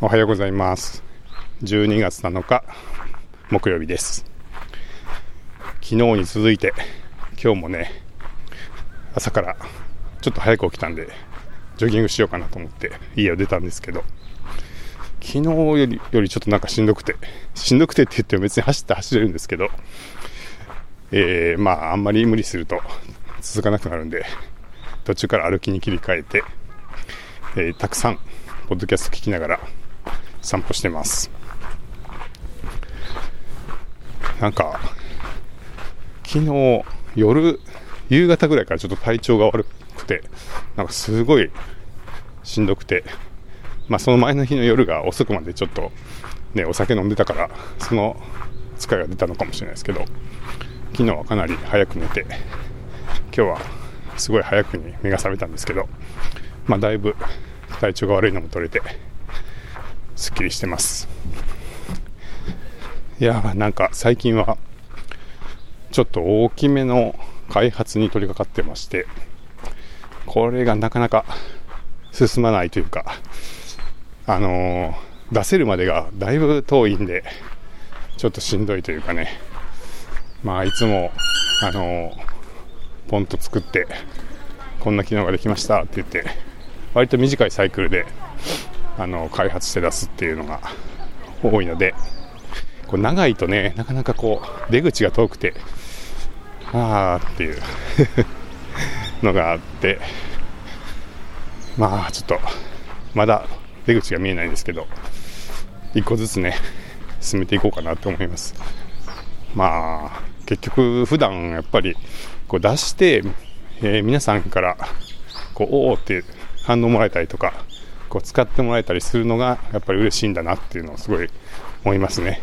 おはようございます。12月7日木曜日です。昨日に続いて今日もね朝からちょっと早く起きたんでジョギングしようかなと思って家を出たんですけど昨日よりよりちょっとなんかしんどくてしんどくてって言っても別に走って走れるんですけどえー、まああんまり無理すると続かなくなるんで途中から歩きに切り替えて、えー、たくさんポッドキャスト聞きながら散歩してます。なんか昨日夜夕方ぐらいからちょっと体調が悪くてなんかすごいしんどくてまあその前の日の夜が遅くまでちょっとねお酒飲んでたからその疲れが出たのかもしれないですけど昨日はかなり早く寝て今日はすごい早くに目が覚めたんですけどまあだいぶ体調が悪いのも取れてすっきりしてます。いやなんか最近はちょっと大きめの開発に取り掛かってましてこれがなかなか進まないというかあのー、出せるまでがだいぶ遠いんでちょっとしんどいというかね。まあいつもあのー、ポンと作ってこんな機能ができましたって言って割と短いサイクルであの開発して出すっていうのが多いのでこう長いとねなかなかこう出口が遠くてああっていう のがあってまあちょっとまだ出口が見えないんですけど一個ずつね進めていこうかなと思います。まあ結局普段やっぱりこう出して、えー、皆さんからこうおおって反応もらえたりとかこう使ってもらえたりするのがやっぱり嬉しいんだなっていうのをすごい思いますね。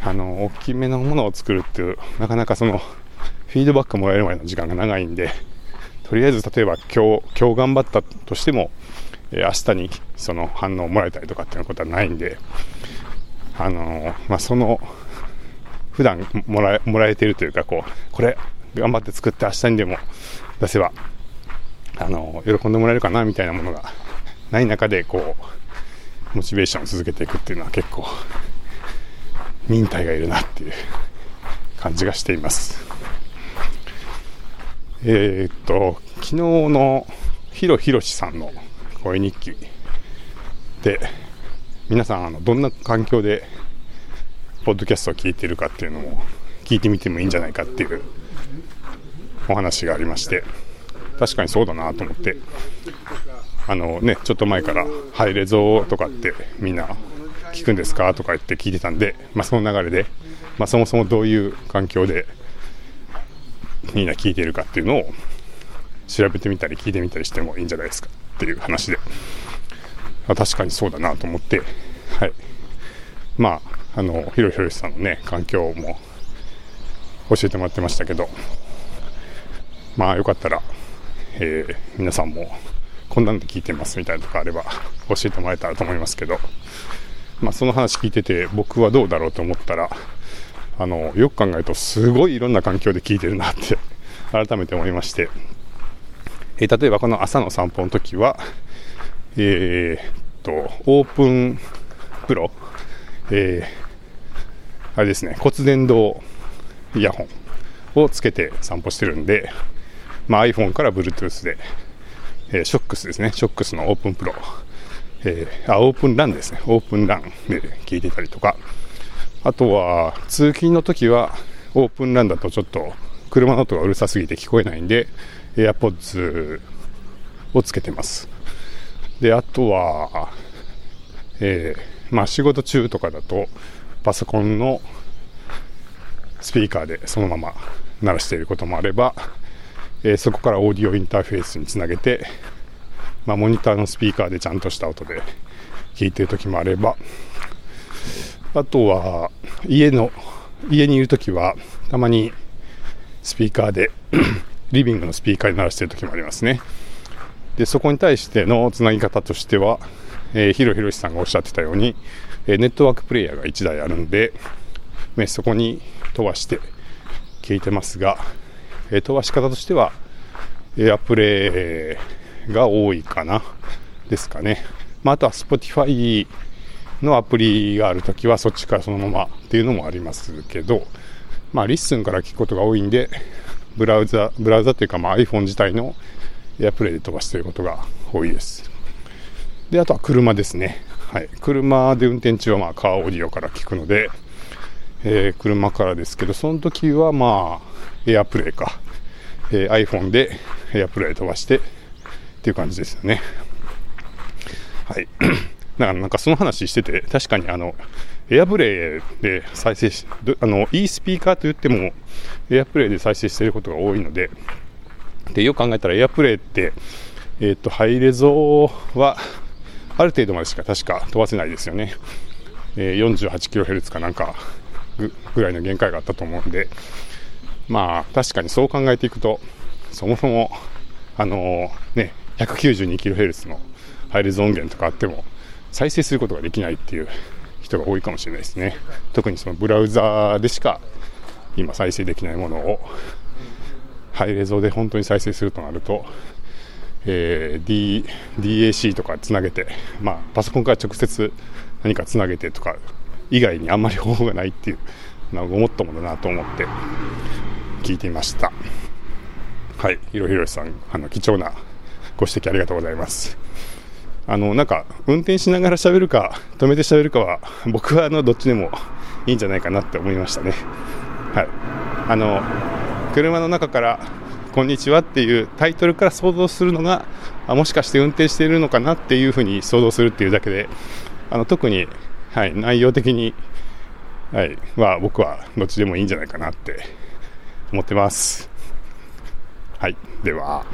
あの大きめのものを作るっていうなかなかそのフィードバックもらえるまでの時間が長いんでとりあえず例えば今日今日頑張ったとしても、え明日にその反応をもらえたりとかっていうことはないんであのまあ、その普段もらもらえてるというかこうこれ頑張って作って明日にでも出せばあの喜んでもらえるかなみたいなものがない中でこうモチベーションを続けていくっていうのは結構忍耐がいるなっていう感じがしています。えー、っと昨日のヒロヒロシさんの声日記で皆さんあのどんな環境でポッドキャストを聞いてるかっていうのも聞いてみてもいいんじゃないかっていうお話がありまして確かにそうだなと思ってあのねちょっと前から「入れぞ」とかってみんな聞くんですか？とか言って聞いてたんで、まあ、その流れで、まあ、そもそもどういう環境でみんな聞いてるかっていうのを調べてみたり聞いてみたりしてもいいんじゃないですかっていう話で、あ、確かにそうだなと思って、はい、まああのひろひろしさんのね環境も教えてもらってましたけどまあよかったら、えー、皆さんもこんなんで聞いてますみたいなとかあれば教えてもらえたらと思いますけど、まあ、その話聞いてて僕はどうだろうと思ったらあのよく考えるとすごいいろんな環境で聞いてるなって改めて思いまして、えー、例えばこの朝の散歩の時はえー、っとオープンプロ、えー、あれですね骨伝導イヤホンをつけて散歩してるんで、まあ、iPhone から Bluetooth でえー、ショックスですね、ショックスのオープンプロ、えー、あ、オープンランですね、オープンランで聞いてたりとか、あとは通勤の時はオープンランだとちょっと車の音がうるさすぎて聞こえないんで、AirPods をつけてます。で、あとは、えー、まあ仕事中とかだとパソコンのスピーカーでそのまま鳴らしていることもあれば、えー、そこからオーディオインターフェースにつなげて、まあ、モニターのスピーカーでちゃんとした音で聞いてる時もあればあとは家の家にいる時はたまにスピーカーで リビングのスピーカーに鳴らしてる時もありますね。でそこに対してのつなぎ方としては、えー、ヒロヒロシさんがおっしゃってたように、え、ネットワークプレイヤーが1台あるんで、ね、そこに飛ばして聞いてますがえ飛ばし方としては、 AirPlay が多いかな、ですかね。まあ、あとは Spotify のアプリがあるときはそっちからそのままっていうのもありますけど、まあ、 LISTEN から聞くことが多いんで、ブラウザ、ブラウザっていうか、まあ、iPhone 自体の AirPlay で飛ばしていることが多いです。で、あとは車ですね。はい。車で運転中はまあカーオーディオから聞くので、えー、車からですけど、その時はまあ、エアプレイか。えー、iPhone でエアプレイ飛ばしてっていう感じですよね。はい。だからなんかその話してて、確かにあの、エアプレイで再生し、あの、いいスピーカーと言っても、エアプレイで再生していることが多いので、で、よく考えたらエアプレイって、えっ、ー、と、ハイレゾは、ある程度までしか確か飛ばせないですよね。えー、48kHz かなんかぐらいの限界があったと思うんで、まあ、確かにそう考えていくと、そもそも、あの、ね、192kHz のハイレゾ音源とかあっても、再生することができないっていう人が多いかもしれないですね。特にそのブラウザでしか今再生できないものをハイレゾで本当に再生するとなると、えー、D、DAC とかつなげて、まあ、パソコンから直接何かつなげてとか以外にあんまり方法がないっていうのはごもっともだなと思って聞いていました。はい、ひろひろしさん、あの貴重なご指摘ありがとうございます。あの、なんか、運転しながら喋るか、止めて喋るかは、僕はあの、どっちでもいいんじゃないかなって思いましたね。はい。あの、車の中から、こんにちはっていうタイトルから想像するのが、あもしかして運転しているのかなっていうふうに想像するっていうだけで、あの、特に、はい、内容的に、はい、は僕はどっちでもいいんじゃないかなって思ってます。はい、では。